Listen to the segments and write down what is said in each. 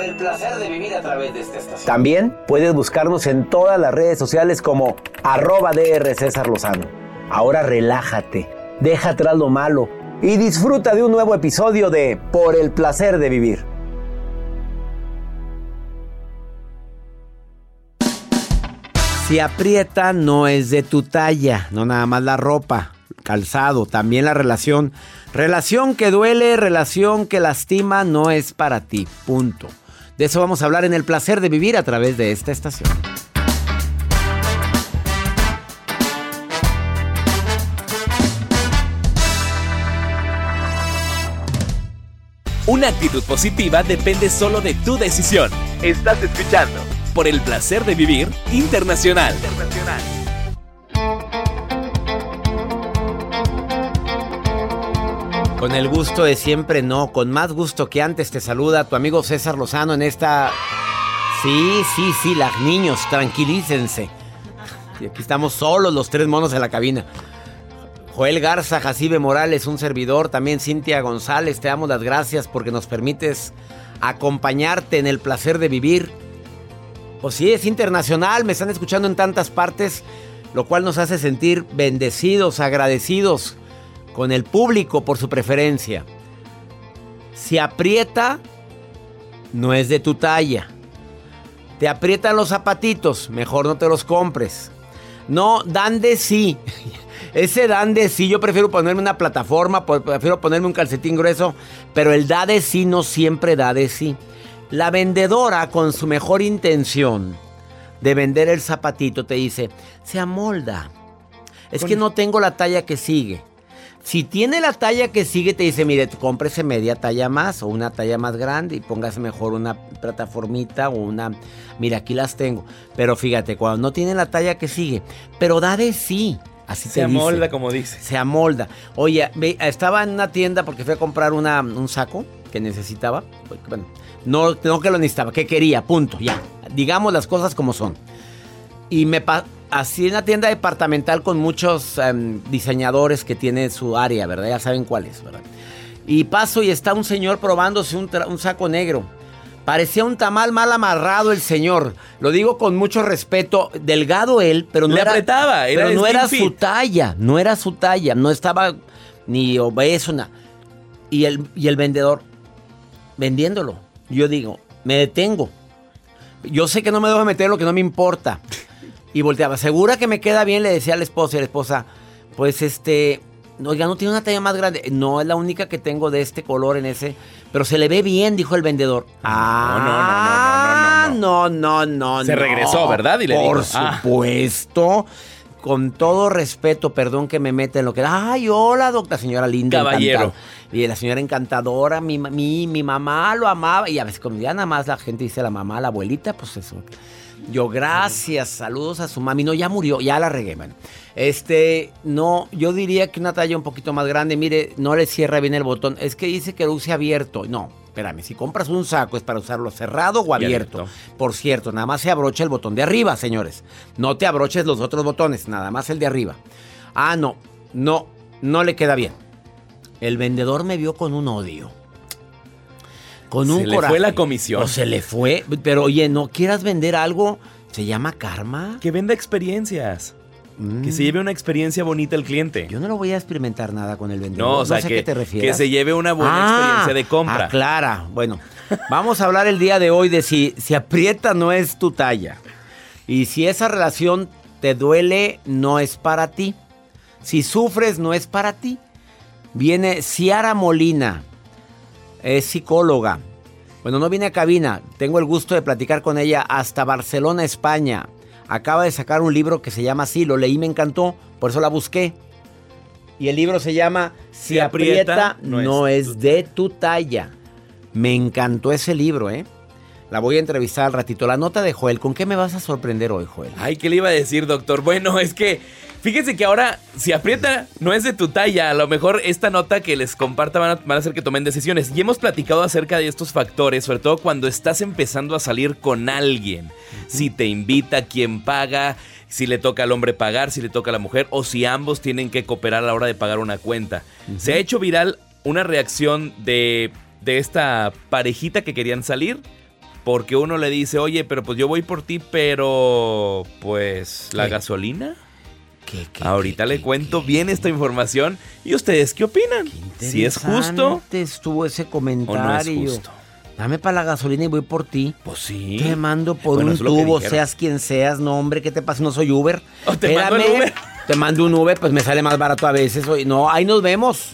Por el placer de vivir a través de esta estación. También puedes buscarnos en todas las redes sociales como arroba DR César Lozano. Ahora relájate, deja atrás lo malo y disfruta de un nuevo episodio de Por el placer de vivir. Si aprieta no es de tu talla, no nada más la ropa, calzado, también la relación. Relación que duele, relación que lastima, no es para ti, punto. De eso vamos a hablar en el placer de vivir a través de esta estación. Una actitud positiva depende solo de tu decisión. Estás escuchando por el placer de vivir internacional. Con el gusto de siempre, no, con más gusto que antes te saluda tu amigo César Lozano en esta... Sí, sí, sí, las niños, tranquilícense. Y aquí estamos solos los tres monos en la cabina. Joel Garza, Jacibe Morales, un servidor, también Cintia González, te damos las gracias porque nos permites acompañarte en el placer de vivir. Pues sí, es internacional, me están escuchando en tantas partes, lo cual nos hace sentir bendecidos, agradecidos con el público por su preferencia. Si aprieta, no es de tu talla. Te aprietan los zapatitos, mejor no te los compres. No, dan de sí. Ese dan de sí, yo prefiero ponerme una plataforma, prefiero ponerme un calcetín grueso, pero el da de sí no siempre da de sí. La vendedora, con su mejor intención de vender el zapatito, te dice, se amolda. Es que no tengo la talla que sigue. Si tiene la talla que sigue, te dice, mire, cómprese media talla más o una talla más grande y póngase mejor una plataformita o una... Mira, aquí las tengo. Pero fíjate, cuando no tiene la talla que sigue, pero da de sí. Así Se te dice. amolda, como dice. Se amolda. Oye, estaba en una tienda porque fui a comprar una- un saco que necesitaba. Bueno, no, no que lo necesitaba, que quería, punto, ya. Digamos las cosas como son. Y me pa- así en una tienda departamental con muchos em, diseñadores que tiene su área, ¿verdad? Ya saben cuál es, ¿verdad? Y paso y está un señor probándose un, saco negro. Parecía un tamal mal amarrado el señor. Lo digo con mucho respeto. Delgado él, pero no Le era, apretaba, era pero no era fit. su talla. No era su talla. No estaba ni obeso. na- Y el, y el vendedor vendiéndolo. Yo digo, me detengo. Yo sé que no me debo meter lo que no me importa. Y volteaba, ¿segura que me queda bien? Le decía a la esposa y la esposa, pues este, oiga, no tiene una talla más grande. No, es la única que tengo de este color en ese. Pero se le ve bien, dijo el vendedor. Ah, no, no, no, no, no. Se regresó, ¿verdad? Y le Por ah. supuesto. con todo respeto, perdón que me meta en lo que... Ay, hola, doctora, señora linda. Caballero. encantada. Y la señora encantadora, mi, mi, mi mamá lo amaba. Y a veces, como ya nada más la gente dice la mamá, la abuelita, pues eso. Yo, gracias, saludos a su mami. No, ya murió, ya la regué, man. Este, no, yo diría que una talla un poquito más grande, mire, no le cierra bien el botón. Es que dice que lo use abierto. No, espérame, si compras un saco es para usarlo cerrado o abierto. abierto. Por cierto, nada más se abrocha el botón de arriba, señores. No te abroches los otros botones, nada más el de arriba. Ah, no, no, no le queda bien. El vendedor me vio con un odio. Con Se un le coraje. fue la comisión. O se le fue. Pero oye, ¿no quieras vender algo? ¿Se llama karma? Que venda experiencias. Que se lleve una experiencia bonita el cliente. Yo no lo voy a experimentar nada con el vendedor. No, o sea, sé que, a qué te refieres. que se lleve una buena Ah, experiencia de compra. Aclara. Bueno, vamos a hablar el día de hoy de si, si aprieta no es tu talla. Y si esa relación te duele, no es para ti. Si sufres, no es para ti. Viene Ciara Molina, es psicóloga. Bueno, no viene a cabina, tengo el gusto de platicar con ella hasta Barcelona, España. Acaba de sacar un libro que se llama así, lo leí, me encantó, por eso la busqué. Y el libro se llama Si, aprieta, no, es, de tu talla. Me encantó ese libro, ¿eh? La voy a entrevistar al ratito. La nota de Joel, ¿con qué me vas a sorprender hoy, Joel? Ay, ¿qué le iba a decir, doctor? Bueno, es que fíjense que ahora, si aprieta, no es de tu talla. A lo mejor esta nota que les comparta van a, van a hacer que tomen decisiones. Y hemos platicado acerca de estos factores, sobre todo cuando estás empezando a salir con alguien. Si te invita, quién paga, si le toca al hombre pagar, si le toca a la mujer, o si ambos tienen que cooperar a la hora de pagar una cuenta. Se ha hecho viral una reacción de, de esta parejita que querían salir. Porque uno le dice, oye, pero pues yo voy por ti, pero pues la ¿Qué? gasolina. ¿Qué, qué, Ahorita qué, le cuento bien esta información. ¿Y ustedes qué opinan? Si es justo estuvo ese o no es comentario. justo. Dame para la gasolina y voy por ti. Pues sí. Te mando por Bueno, un tubo, seas quien seas. No, hombre, ¿qué te pasa? No soy Uber. Oh, te mando Uber. Te mando un Uber, pues me sale más barato a veces. No, ahí nos vemos.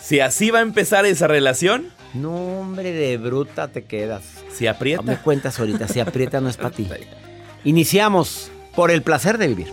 Si así va a empezar esa relación, No, hombre, de bruta te quedas. si Me aprieta. cuentas ahorita, si aprieta no es para ti. Iniciamos por el placer de vivir.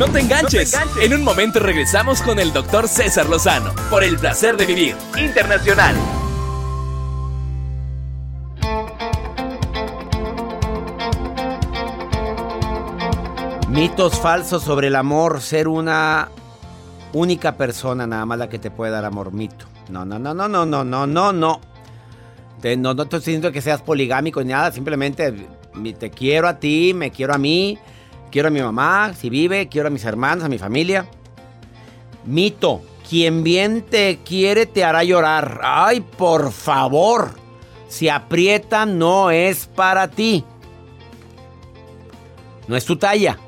No te enganches. En un momento regresamos con el doctor César Lozano por el placer de vivir internacional. Mitos falsos sobre el amor, ser una única persona nada más la que te puede dar amor. Mito. No, no, no, no, no, no, no, no, no. Te- no, no estoy diciendo que seas poligámico ni nada, simplemente te quiero a ti, me quiero a mí, quiero a mi mamá, si vive, quiero a mis hermanos, a mi familia. Mito, quien bien te quiere te hará llorar. Ay, por favor, si aprieta no es para ti. No es tu talla.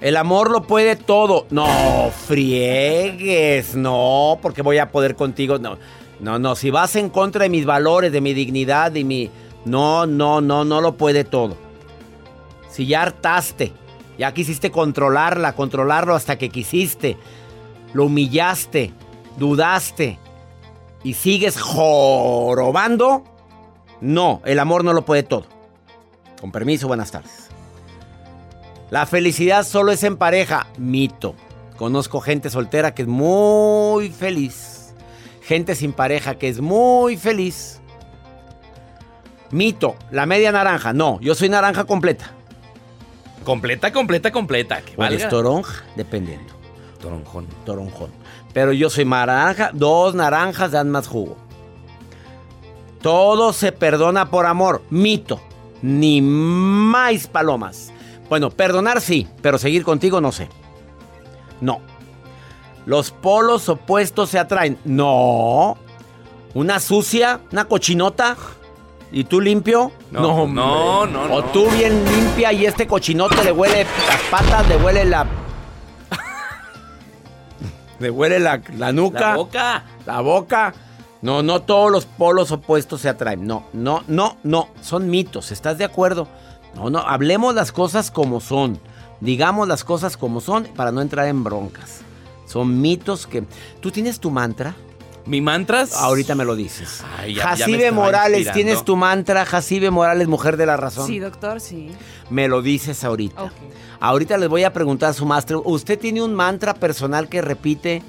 El amor lo puede todo. No, friegues. No, porque voy a poder contigo. No. No, no, si vas en contra de mis valores, de mi dignidad y mi... No, no, no, no lo puede todo. Si ya hartaste, ya quisiste controlarla, controlarlo hasta que quisiste, lo humillaste, dudaste y sigues jorobando, no, el amor no lo puede todo. Con permiso, buenas tardes. La felicidad solo es en pareja, mito. Conozco gente soltera que es muy feliz. Gente sin pareja que es muy feliz. Mito, la media naranja. No, yo soy naranja completa. Completa, completa, completa. Que ¿O toronja? Dependiendo. Toronjón. Toronjón. Pero yo soy naranja, dos naranjas dan más jugo. Todo se perdona por amor. Mito. Ni más palomas. Bueno, perdonar sí, pero seguir contigo no sé. No. Los polos opuestos se atraen. No. Una sucia, una cochinota. ¿Y tú limpio? No, no, no, O tú bien limpia y este cochinote le huele las patas, le huele la. le huele la, la nuca. La boca. La boca. No, no todos los polos opuestos se atraen. No, no, no, no. Son mitos. ¿Estás de acuerdo? No, no. Hablemos las cosas como son. Digamos las cosas como son para no entrar en broncas. Son mitos que. ¿Tú tienes tu mantra? Mi mantras. Ahorita me lo dices. Ay, ya- Jacibe Morales, inspirando. ¿tienes tu mantra? Jacibe Morales, mujer de la razón. Sí, doctor, sí. Me lo dices ahorita. Ok. Ahorita les voy a preguntar a su maestro. ¿Usted tiene un mantra personal que repite,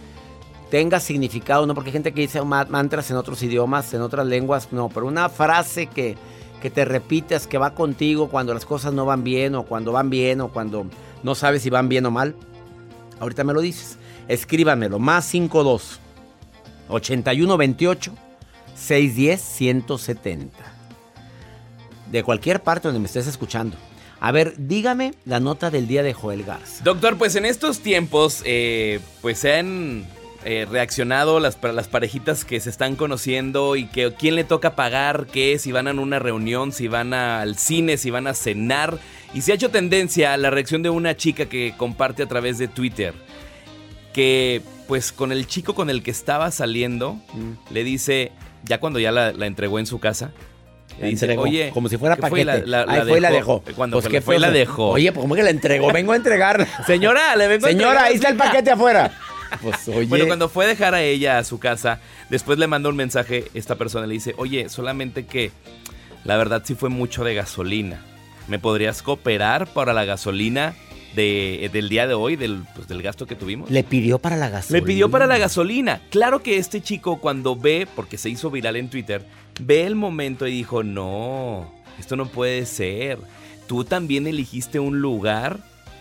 tenga significado? No, porque hay gente que dice ma- mantras en otros idiomas, en otras lenguas. No, pero una frase que, que te repites, que va contigo cuando las cosas no van bien, o cuando van bien, o cuando no sabes si van bien o mal. Ahorita me lo dices. Escríbanmelo. Más 52 8128 610 170 de cualquier parte donde me estés escuchando. A ver, dígame la nota del día de Joel Garza. Doctor, pues en estos tiempos, eh, pues se han eh, reaccionado las, las parejitas que se están conociendo y que quién le toca pagar qué, si van a una reunión, si van a- al cine, si van a cenar. Y se ha hecho tendencia la reacción de una chica que comparte a través de Twitter que pues con el chico con el que estaba saliendo Mm. le dice, ya cuando ya la, la entregó en su casa, La le dice, entregó, oye, como si fuera ¿qué fue? paquete. La, la- Ahí la fue y la dejó. Cuando Pues, fue, ¿qué fue y la dejó. Oye, pues ¿cómo que la entregó? Vengo a entregarla. Señora, le vengo a Señora, entregar ahí está el paquete afuera. Pues oye. Bueno, cuando fue a dejar a ella a su casa, después le mandó un mensaje, esta persona le dice, oye, solamente que la verdad sí fue mucho de gasolina. ¿Me podrías cooperar para la gasolina de, del día de hoy, del, pues, del gasto que tuvimos? Le pidió para la gasolina. Le pidió para la gasolina. Claro que este chico cuando ve, porque se hizo viral en Twitter, ve el momento y dijo, no, esto no puede ser. Tú también elegiste un lugar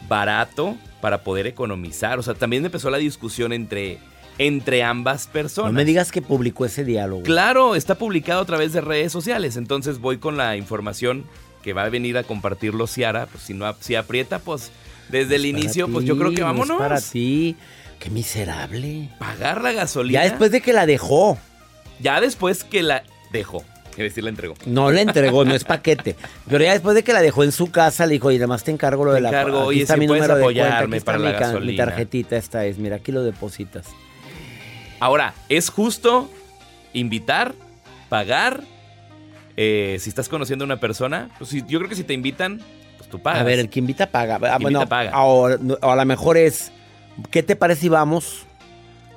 barato para poder economizar. O sea, también empezó la discusión entre, entre ambas personas. No me digas que publicó ese diálogo. Claro, está publicado a través de redes sociales. Entonces voy con la información que va a venir a compartirlo Ciara. Pues si no si aprieta, pues desde el inicio, pues yo creo que vámonos. para ti. Qué miserable. Pagar la gasolina. Ya después de que la dejó. Ya después que la dejó. Es decir, la entregó. No la entregó, no es paquete. Pero ya después de que la dejó en su casa, le dijo, y además te encargo lo Te de la encargo, oye, está si mi número de cuenta, apoyarme aquí está para mi, la ca- mi gasolina". tarjetita, esta es, mira, aquí lo depositas. Ahora, ¿es justo invitar, pagar? Eh, si estás conociendo a una persona, pues si- yo creo que si te invitan, pues tú pagas. A ver, el que invita paga. Ah, Invita, bueno, paga. ahora, no, a lo mejor es, ¿qué te parece si vamos?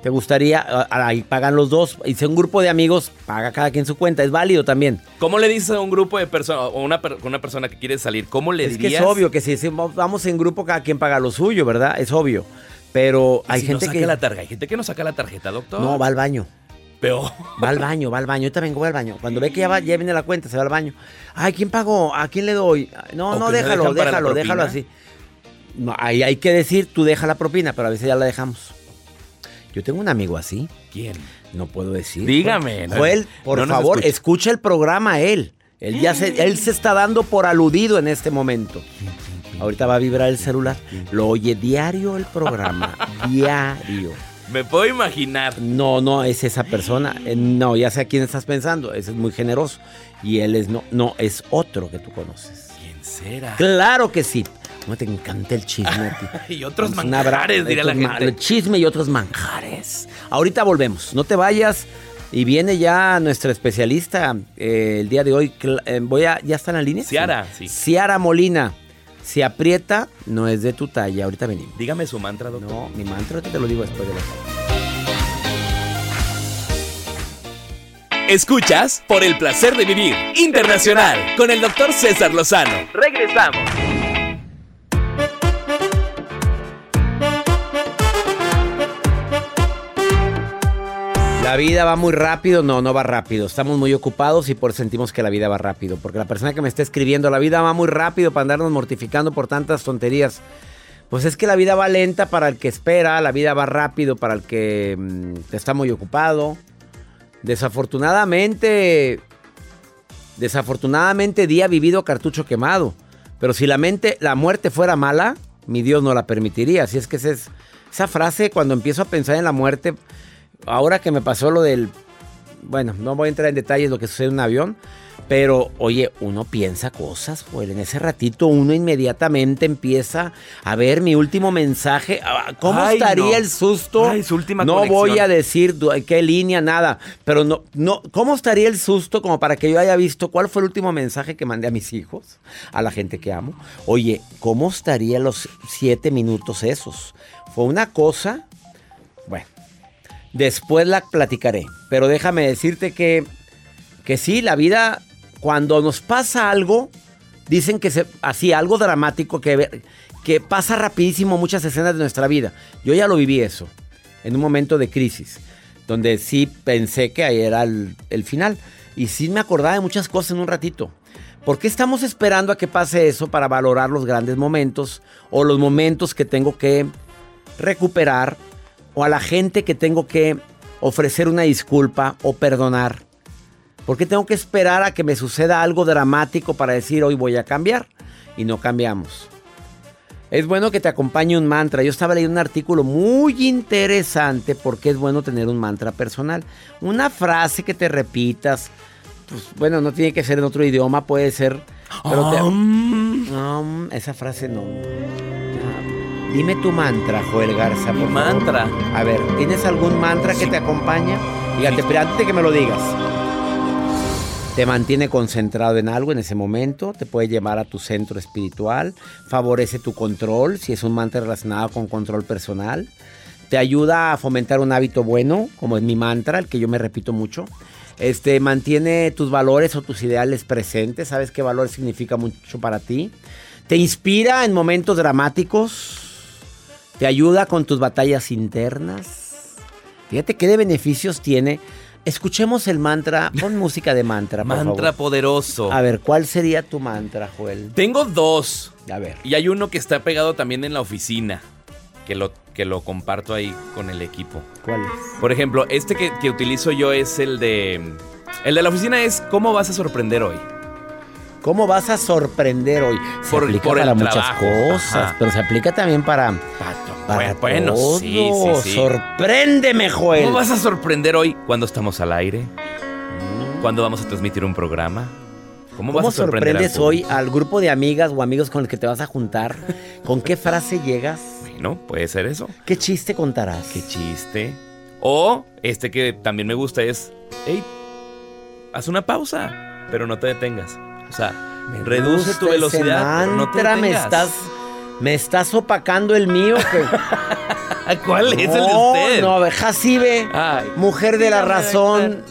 ¿Te gustaría? Ah, Ahí pagan los dos. Y si un grupo de amigos, paga cada quien su cuenta. Es válido también. ¿Cómo le dices a un grupo de personas o una, per- una persona que quiere salir? ¿Cómo le Es que dirías? es obvio que si vamos en grupo, cada quien paga lo suyo, ¿verdad? Es obvio. Pero ¿Y hay si gente no saca que... la tarjeta. Hay gente que no saca la tarjeta, doctor. No, va al baño. Peor. Va al baño, va al baño. Yo también voy al baño. Cuando ve que ya, va, ya viene la cuenta, se va al baño. Ay, ¿quién pagó? ¿A quién le doy? No, ¿O no, déjalo, déjalo, déjalo así. No, ahí hay que decir, tú deja la propina, pero a veces ya la dejamos. Yo tengo un amigo así. ¿Quién? No puedo decir. Dígame. no- Joel, por no favor, escucha. escucha el programa él. Él ya se, él se está dando por aludido en este momento. Ahorita va a vibrar el celular. Lo oye diario el programa. diario. Me puedo imaginar. No, no es esa persona. Eh, No, ya sé a quién estás pensando. Ese es muy generoso. Y él es no, no, es otro que tú conoces. ¿Quién será? Claro que sí. No te encanta el chisme a ti. Y otros abrazo, manjares, diría la gente. Chisme y otros manjares. Ahorita volvemos. No te vayas. Y viene ya nuestra especialista eh, el día de hoy. Eh, voy a, ¿Ya está en la línea? Ciara, sí. Ciara Molina. Si aprieta, no es de tu talla. Ahorita venimos. Dígame su mantra, doctor. No, mi mantra te lo digo después de la Escuchas por el placer de vivir internacional con el doctor César Lozano. Regresamos. La vida va muy rápido, no, no va rápido. Estamos muy ocupados y por sentimos que la vida va rápido. Porque la persona que me está escribiendo, la vida va muy rápido para andarnos mortificando por tantas tonterías. Pues es que la vida va lenta para el que espera, la vida va rápido para el que mm, está muy ocupado. Desafortunadamente, desafortunadamente día vivido cartucho quemado. Pero si la mente, la muerte fuera mala, mi Dios no la permitiría. Así es que es, esa frase cuando empiezo a pensar en la muerte, ahora que me pasó lo del, bueno, no voy a entrar en detalles de lo que sucede en un avión, pero oye, uno piensa cosas, Joel. En ese ratito uno inmediatamente empieza a ver mi último mensaje. Ah, ¿Cómo Ay, estaría no. el susto? Ay, su última no conexión. voy a decir qué línea, nada. Pero no, no, ¿cómo estaría el susto como para que yo haya visto cuál fue el último mensaje que mandé a mis hijos, a la gente que amo? Oye, ¿cómo estaría los siete minutos esos? Fue una cosa, bueno, después la platicaré. Pero déjame decirte que, que sí, la vida, cuando nos pasa algo, dicen que se, así, algo dramático que, que pasa rapidísimo muchas escenas de nuestra vida. Yo ya lo viví eso, en un momento de crisis, donde sí pensé que ahí era el, el final. Y sí me acordaba de muchas cosas en un ratito. ¿Por qué estamos esperando a que pase eso para valorar los grandes momentos o los momentos que tengo que recuperar o a la gente que tengo que ofrecer una disculpa o perdonar? ¿Por qué tengo que esperar a que me suceda algo dramático para decir hoy voy a cambiar? Y no cambiamos. Es bueno que te acompañe un mantra. Yo estaba leyendo un artículo muy interesante porque es bueno tener un mantra personal. Una frase que te repitas. Pues bueno, no tiene que ser en otro idioma, puede ser. Pero te- Um, esa frase no. Dime tu mantra, Joel Garza. Mi por favor. mantra. A ver, ¿tienes algún mantra que te acompaña? Fíjate, pero antes de que me lo digas. Te mantiene concentrado en algo en ese momento, te puede llevar a tu centro espiritual, favorece tu control, si es un mantra relacionado con control personal, te ayuda a fomentar un hábito bueno, como es mi mantra, el que yo me repito mucho. Este mantiene tus valores o tus ideales presentes, sabes qué valor significa mucho para ti. Te inspira en momentos dramáticos, te ayuda con tus batallas internas. Fíjate qué de beneficios tiene. Escuchemos el mantra, pon música de mantra, por Mantra favor. poderoso. A ver, ¿cuál sería tu mantra, Joel? Tengo dos. A ver. Y hay uno que está pegado también en la oficina. Que lo, que lo comparto ahí con el equipo. ¿Cuál es? Por ejemplo, este que, que utilizo yo es el de. El de la oficina es ¿Cómo vas a sorprender hoy? ¿Cómo vas a sorprender hoy? Se Por- aplica por para muchas trabajo. cosas, Ajá. pero se aplica también para, para bueno, todo. sí, sí, sí. Sorpréndeme, Joel. ¿Cómo vas a sorprender hoy cuando estamos al aire? ¿Cuándo vamos a transmitir un programa? ¿Cómo, ¿Cómo vas a al sorprendes hoy al grupo de amigas o amigos con el que te vas a juntar? ¿Con qué frase llegas? Bueno, puede ser eso. ¿Qué chiste contarás? Qué chiste. O este que también me gusta es, hey, haz una pausa, pero no te detengas. O sea, reduce tu velocidad, pero no te mantra, me estás me estás opacando el mío que ¿Cuál es el de No, usted? No, ve, Jacibe, Ay, mujer de la razón.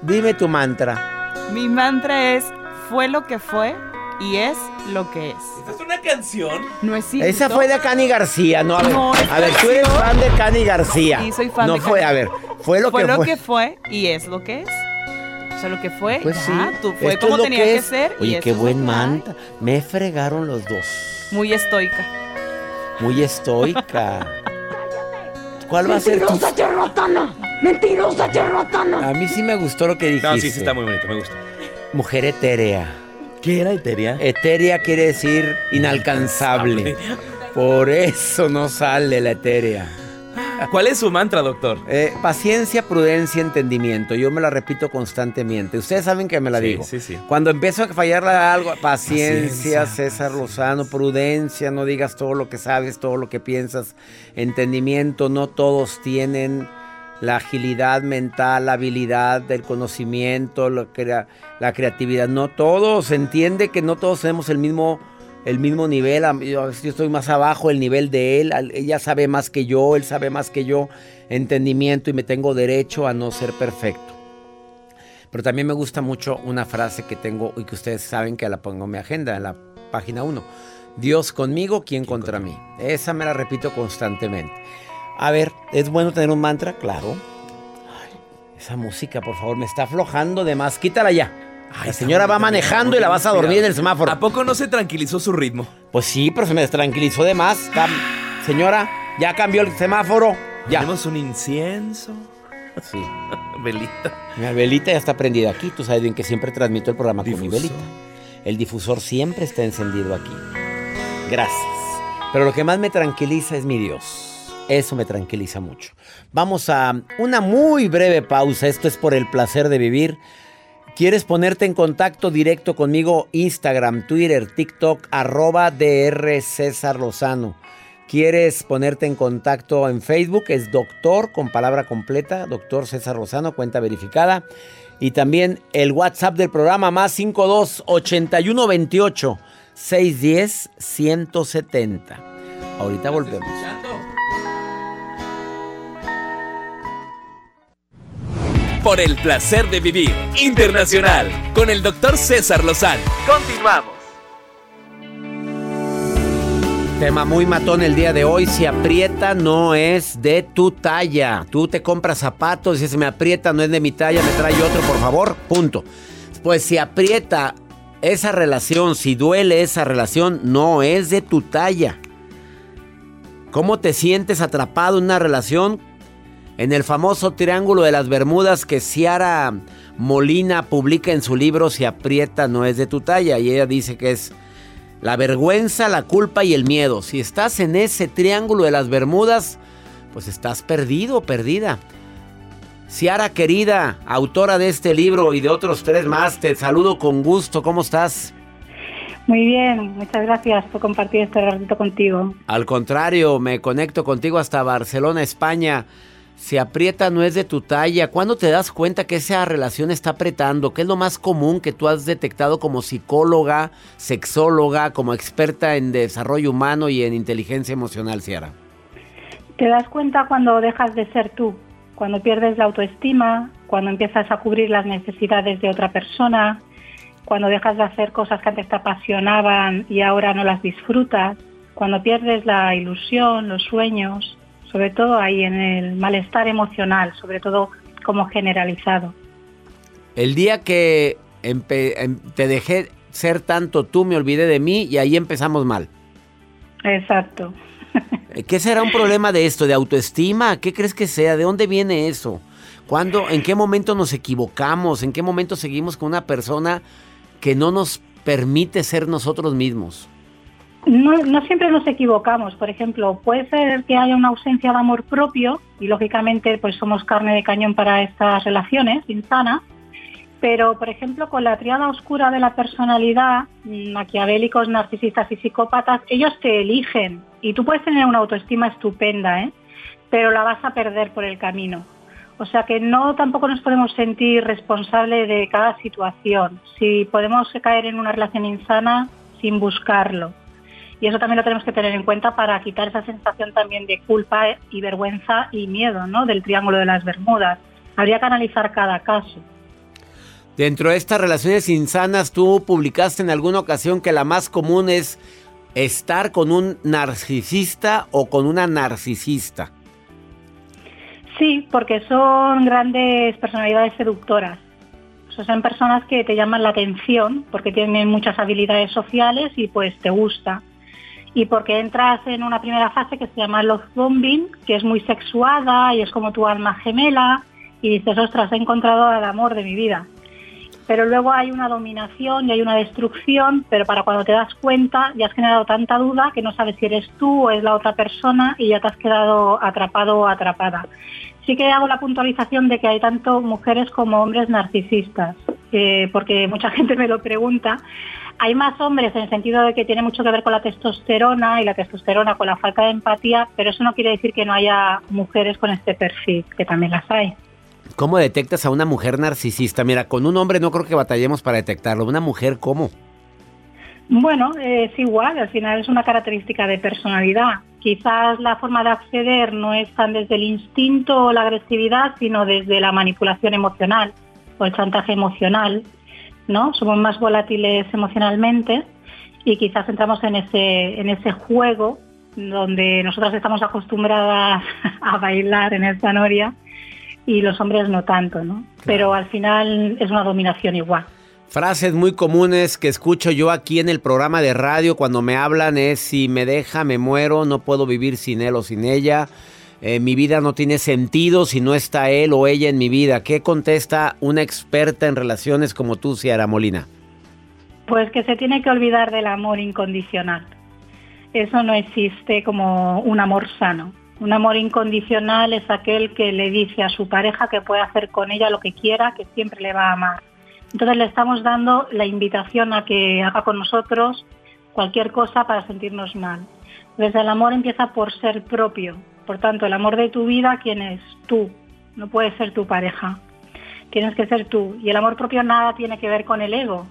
Dime tu mantra. Mi mantra es, fue lo que fue y es lo que es. ¿esta es una canción? No es cierto. Esa fue de Cani García, no a ver. No, es a ver, tú eres fan de Cani García. Sí, soy fan no de fue, Cani. a ver, fue lo fue que lo fue. que fue y es lo que es. Sea, lo que fue, Pues ya, sí, tú, fue esto como tenía que, ser. Oye, qué buen manta. Me fregaron los dos. Muy estoica. Muy estoica. ¿Cuál va a ser tu charlatana! ¡Mentirosa charlatana! A mí sí me gustó lo que dijiste. No, sí, sí está muy bonito, me gusta. Mujer etérea. ¿Qué era Eteria? Etérea quiere decir inalcanzable. Por eso no sale la etérea. ¿Cuál es su mantra, doctor? Eh, paciencia, prudencia, entendimiento. Yo me la repito constantemente. Ustedes saben que me la Sí, digo. sí, sí. Cuando empiezo a fallarle a algo, paciencia, Paciencia, César Lozano, prudencia, no digas todo lo que sabes, todo lo que piensas. Entendimiento, no todos tienen la agilidad mental, la habilidad del conocimiento, la, la creatividad. No todos, entiende que no todos tenemos el mismo, el mismo nivel. Yo, estoy más abajo el nivel de él. Ella sabe más que yo, él sabe más que yo. Entendimiento y me tengo derecho a no ser perfecto. Pero también me gusta mucho una frase que tengo y que ustedes saben que la pongo en mi agenda, en la página 1. Dios conmigo, ¿quién contra mí? Esa me la repito constantemente. A ver, ¿es bueno tener un mantra? Claro. esa música, por favor, me está aflojando de más. Quítala ya. La señora va manejando y la vas a dormir en el semáforo. ¿A poco no se tranquilizó su ritmo? Pues sí, pero se me tranquilizó de más. Señora, ya cambió el semáforo. Ya. Tenemos un incienso. Sí. velita. Mi velita ya está prendida aquí. Tú sabes bien que siempre transmito el programa con mi velita. El difusor siempre está encendido aquí. Gracias. Pero lo que más me tranquiliza es mi Dios. Eso me tranquiliza mucho. Vamos a una muy breve pausa. Esto es por el placer de vivir. ¿Quieres ponerte en contacto directo conmigo? Instagram, Twitter, TikTok, arroba DR César Lozano. ¿Quieres ponerte en contacto en Facebook? Es doctor con palabra completa, doctor César Lozano, cuenta verificada. Y también el WhatsApp del programa más 52 81 28 610 170. Ahorita volvemos. Por el placer de vivir internacional con el doctor César Lozano. Continuamos. Tema muy matón el día de hoy. Si aprieta, no es de tu talla. Tú te compras zapatos y si se me aprieta, no es de mi talla, me trae otro, por favor. Punto. Pues si aprieta esa relación, si duele esa relación, no es de tu talla. ¿Cómo te sientes atrapado en una relación? En el famoso Triángulo de las Bermudas que Ciara Molina publica en su libro Si aprieta no es de tu talla y ella dice que es la vergüenza, la culpa y el miedo. Si estás en ese Triángulo de las Bermudas, pues estás perdido, perdida. Ciara querida, autora de este libro y de otros tres más, te saludo con gusto. ¿Cómo estás? Muy bien, muchas gracias por compartir este ratito contigo. Al contrario, me conecto contigo hasta Barcelona, España. Si aprieta no es de tu talla. ¿Cuándo te das cuenta que esa relación está apretando? ¿Qué es lo más común que tú has detectado como psicóloga, sexóloga, como experta en desarrollo humano y en inteligencia emocional, Ciara? Te das cuenta cuando dejas de ser tú, cuando pierdes la autoestima, cuando empiezas a cubrir las necesidades de otra persona, cuando dejas de hacer cosas que antes te apasionaban y ahora no las disfrutas, cuando pierdes la ilusión, los sueños sobre todo ahí en el malestar emocional, sobre todo como generalizado. El día que em, te dejé ser tanto tú, me olvidé de mí y ahí empezamos mal. Exacto. ¿Qué será un problema de esto, de autoestima? ¿Qué crees que sea? ¿De dónde viene eso? ¿Cuándo, en qué momento nos equivocamos? ¿En qué momento seguimos con una persona que no nos permite ser nosotros mismos? No, no, siempre nos equivocamos. Por ejemplo, puede ser que haya una ausencia de amor propio y lógicamente pues somos carne de cañón para estas relaciones insanas. Pero, por ejemplo, con la triada oscura de la personalidad, mm, maquiavélicos, narcisistas y psicópatas, ellos te eligen y tú puedes tener una autoestima estupenda, ¿eh? pero la vas a perder por el camino. O sea que no tampoco nos podemos sentir responsables de cada situación. Si podemos caer en una relación insana sin buscarlo y eso también lo tenemos que tener en cuenta para quitar esa sensación también de culpa y vergüenza y miedo ¿no? del Triángulo de las Bermudas. Habría que analizar cada caso. Dentro de estas relaciones insanas, tú publicaste en alguna ocasión que la más común es estar con un narcisista o con una narcisista. Sí, porque son grandes personalidades seductoras. son personas que te llaman la atención porque tienen muchas habilidades sociales y pues te gusta y porque entras en una primera fase que se llama love bombing, que es muy sexuada y es como tu alma gemela y dices, ostras, he encontrado el amor de mi vida. Pero luego hay una dominación y hay una destrucción, pero para cuando te das cuenta ya has generado tanta duda que no sabes si eres tú o es la otra persona y ya te has quedado atrapado o atrapada. Sí que hago la puntualización de que hay tanto mujeres como hombres narcisistas. eh, porque mucha gente me lo pregunta. Hay más hombres en el sentido de que tiene mucho que ver con la testosterona y la testosterona con la falta de empatía, pero eso no quiere decir que no haya mujeres con este perfil, que también las hay. ¿Cómo detectas a una mujer narcisista? Mira, con un hombre no creo que batallemos para detectarlo. ¿Una mujer cómo? Bueno, es igual, al final es una característica de personalidad. Quizás la forma de acceder no es tan desde el instinto o la agresividad, sino desde la manipulación emocional o el chantaje emocional, ¿no? Somos más volátiles emocionalmente y quizás entramos en ese, en ese juego donde nosotras estamos acostumbradas a bailar en esta noria y los hombres no tanto, ¿no? Pero al final es una dominación igual. Frases muy comunes que escucho yo aquí en el programa de radio cuando me hablan es si me deja, me muero, no puedo vivir sin él o sin ella. Eh, mi vida no tiene sentido si no está él o ella en mi vida. ¿Qué contesta una experta en relaciones como tú, Ciara Molina? Pues que se tiene que olvidar del amor incondicional. Eso no existe como un amor sano. Un amor incondicional es aquel que le dice a su pareja que puede hacer con ella lo que quiera, que siempre le va a amar. Entonces le estamos dando la invitación a que haga con nosotros cualquier cosa para sentirnos mal. Desde el amor empieza por ser propio. Por tanto, el amor de tu vida, ¿quién es? Tú. No puede ser tu pareja. Tienes que ser tú. Y el amor propio nada tiene que ver con el ego.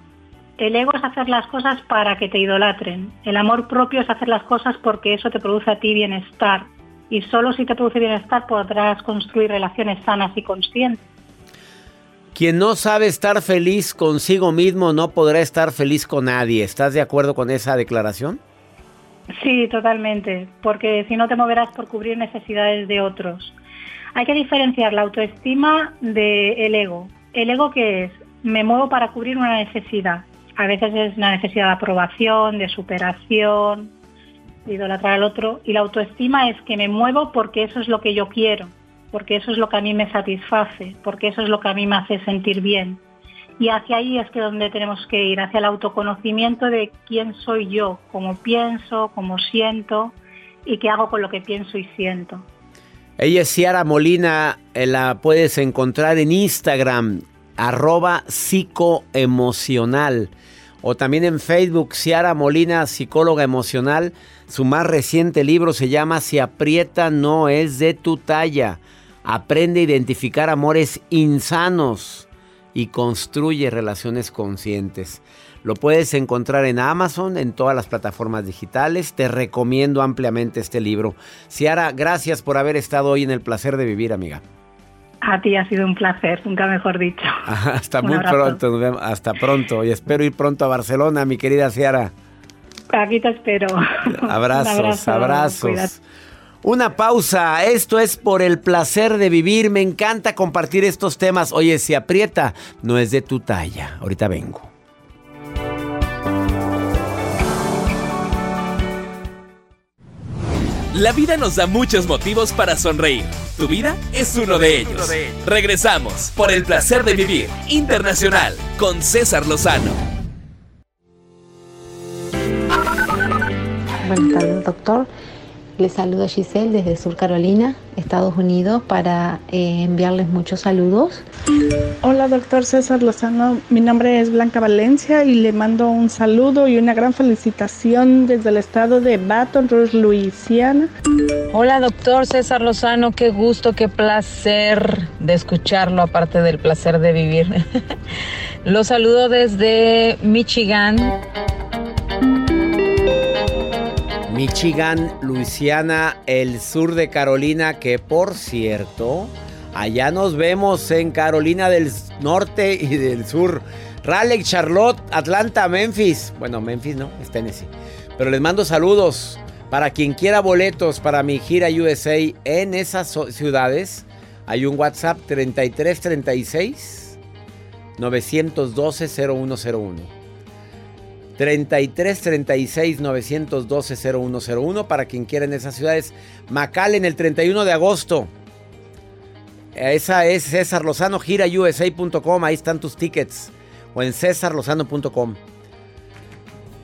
El ego es hacer las cosas para que te idolatren. El amor propio es hacer las cosas porque eso te produce a ti bienestar. Y solo si te produce bienestar podrás construir relaciones sanas y conscientes. Quien no sabe estar feliz consigo mismo no podrá estar feliz con nadie. ¿Estás de acuerdo con esa declaración? Sí, totalmente, porque si no te moverás por cubrir necesidades de otros. Hay que diferenciar la autoestima del ego. ¿El ego qué es? Me muevo para cubrir una necesidad. A veces es una necesidad de aprobación, de superación, de idolatrar al otro. Y la autoestima es que me muevo porque eso es lo que yo quiero porque eso es lo que a mí me satisface, porque eso es lo que a mí me hace sentir bien. Y hacia ahí es que donde tenemos que ir, hacia el autoconocimiento de quién soy yo, cómo pienso, cómo siento y qué hago con lo que pienso y siento. Ella es Ciara Molina, eh, la puedes encontrar en Instagram, arroba psicoemocional. O también en Facebook, Ciara Molina, psicóloga emocional. Su más reciente libro se llama Si aprieta no es de tu talla. Aprende a identificar amores insanos y construye relaciones conscientes. Lo puedes encontrar en Amazon, en todas las plataformas digitales. Te recomiendo ampliamente este libro. Ciara, gracias por haber estado hoy en el placer de vivir, amiga. A ti ha sido un placer, nunca mejor dicho. Hasta muy pronto, hasta pronto. Y espero ir pronto a Barcelona, mi querida Ciara. Aquí te espero. Abrazos, abrazos. Una pausa. Esto es por el placer de vivir. Me encanta compartir estos temas. Oye, si aprieta, no es de tu talla. Ahorita vengo. La vida nos da muchos motivos para sonreír. Tu vida es uno de ellos. Regresamos por el placer de vivir internacional con César Lozano. Buenas tardes, doctor. Les saludo a Giselle desde Sur Carolina, Estados Unidos, para eh, enviarles muchos saludos. Hola, doctor César Lozano. Mi nombre es Blanca Valencia y le mando un saludo y una gran felicitación desde el estado de Baton Rouge, Luisiana. Hola, doctor César Lozano. Qué gusto, qué placer de escucharlo, aparte del placer de vivir. Lo saludo desde Michigan. Michigan, Luisiana, el sur de Carolina, que por cierto, allá nos vemos en Carolina del Norte y del Sur. Raleigh, Charlotte, Atlanta, Memphis. Bueno, Memphis no, es Tennessee. Pero les mando saludos para quien quiera boletos para mi gira USA en esas ciudades. Hay un WhatsApp 3336 912 0101. 33 36 912 0101 para quien quiera en esas ciudades. en el 31 de agosto. Esa es César Lozano, girausa.com. Ahí están tus tickets. O en cesarlozano.com.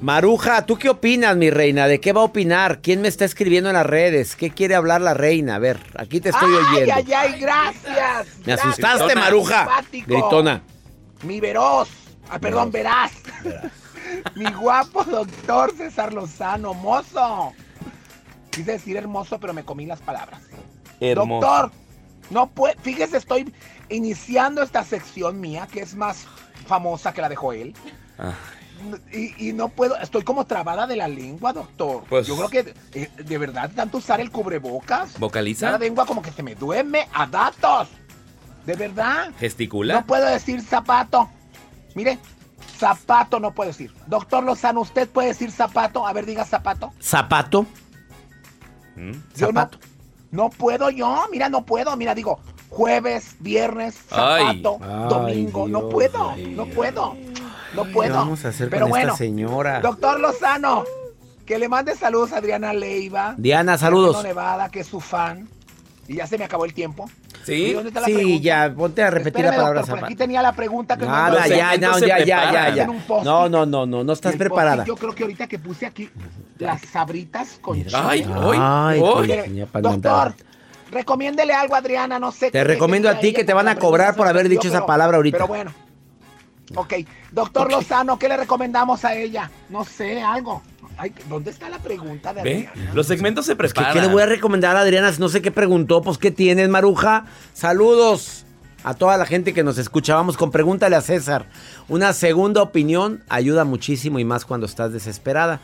Maruja, ¿tú qué opinas, mi reina? ¿De qué va a opinar? ¿Quién me está escribiendo en las redes? ¿Qué quiere hablar la reina? A ver, aquí te estoy oyendo. ¡Ay, ay, ay! Gracias. Me asustaste, Maruja. Gritona. mi veroz, ah, perdón, verás. Mi guapo doctor César Lozano, mozo. Quise decir hermoso, pero me comí las palabras. Hermoso. Doctor, no puede, fíjese, estoy iniciando esta sección mía, que es más famosa que la de Joel. Ah, Y, y no puedo, estoy como trabada de la lengua, doctor. Pues- Yo creo que eh, de verdad tanto usar el cubrebocas. ¿Vocaliza? La lengua como que se me duerme a datos. De verdad. ¿Gesticula? No puedo decir zapato. Mire, zapato no puedo decir. Doctor Lozano, ¿usted puede decir zapato? A ver, diga zapato. Zapato. Yo no, no puedo yo, mira, no puedo. Mira, digo, jueves, viernes, zapato, Ay. domingo. Ay, no puedo, no puedo. No puedo. ¿Qué vamos a hacer Pero con bueno, esta señora? Doctor Lozano, que le mande saludos a Adriana Leiva. Diana, saludos. Nevada, que es su fan. Y ya se me acabó el tiempo. ¿Sí? ¿Y dónde está la Sí, ya, ponte a repetir Espérame, la palabra doctor, aquí tenía la pregunta que no- Nada, Los ya, no, ya, ya, ya, ya. No, no, no, no, no estás preparada. Yo creo que ahorita que puse aquí las sabritas con Ay, chile. ay, Doctor, recomiéndele algo a Adriana, no sé. Te qué recomiendo a ti que te van a cobrar por haber dicho esa palabra ahorita. Pero bueno. Ok, doctor Lozano, ¿qué le recomendamos a ella? No sé, algo. Ay, ¿Dónde está la pregunta de ¿Ve? Adriana? Los segmentos se ¿Qué, preparan. qué le voy a recomendar a Adriana? Si no sé qué preguntó, pues ¿qué tienes, Maruja? Saludos a toda la gente que nos escucha. Vamos con Pregúntale a César. Una segunda opinión ayuda muchísimo y más cuando estás desesperada.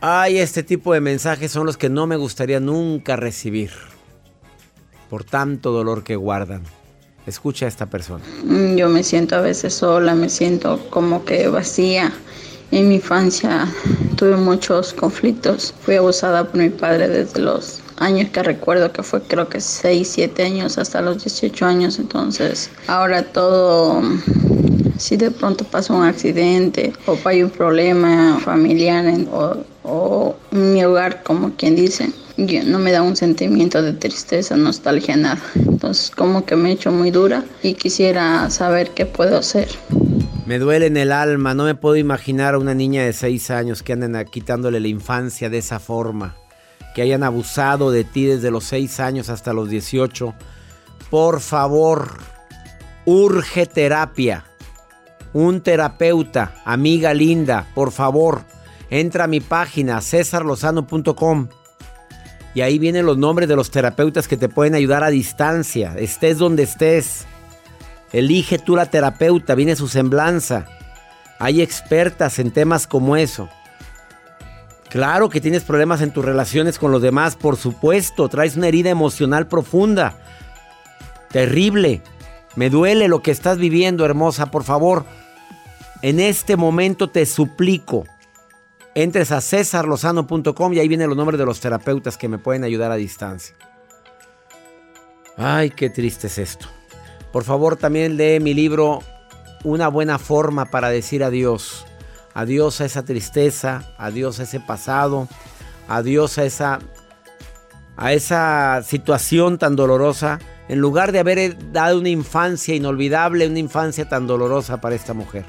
Ay, este tipo de mensajes son los que no me gustaría nunca recibir. Por tanto dolor que guardan. Escucha a esta persona. Yo me siento a veces sola, me siento como que vacía. En mi infancia tuve muchos conflictos. Fui abusada por mi padre desde los años que recuerdo, que fue creo que 6, 7 años hasta los 18 años. Entonces, ahora todo, si de pronto pasa un accidente o hay un problema familiar o, mi hogar, como quien dice, yo, no me da un sentimiento de tristeza, nostalgia, nada. Entonces, como que me he hecho muy dura y quisiera saber qué puedo hacer. Me duele en el alma, no me puedo imaginar a una niña de 6 años que anden quitándole la infancia de esa forma, que hayan abusado de ti desde los 6 años hasta los 18. Por favor, urge terapia. Un terapeuta, amiga linda, por favor, entra a mi página cesarlozano.com y ahí vienen los nombres de los terapeutas que te pueden ayudar a distancia, estés donde estés. Elige tú la terapeuta, viene su semblanza. Hay expertas en temas como eso. Claro que tienes problemas en tus relaciones con los demás, por supuesto, traes una herida emocional profunda. Terrible. Me duele lo que estás viviendo, hermosa, por favor. En este momento te suplico, entres a cesarlozano.com y ahí vienen los nombres de los terapeutas que me pueden ayudar a distancia. Ay, qué triste es esto. Por favor, también lee mi libro Una buena forma para decir adiós. Adiós a esa tristeza, adiós a ese pasado, adiós a esa a esa situación tan dolorosa, en lugar de haber dado una infancia inolvidable, una infancia tan dolorosa para esta mujer.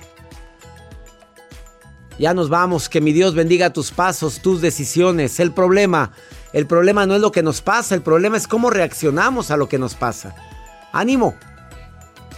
Ya nos vamos, que mi Dios bendiga tus pasos, tus decisiones. El problema, el problema no es lo que nos pasa, el problema es cómo reaccionamos a lo que nos pasa. Ánimo.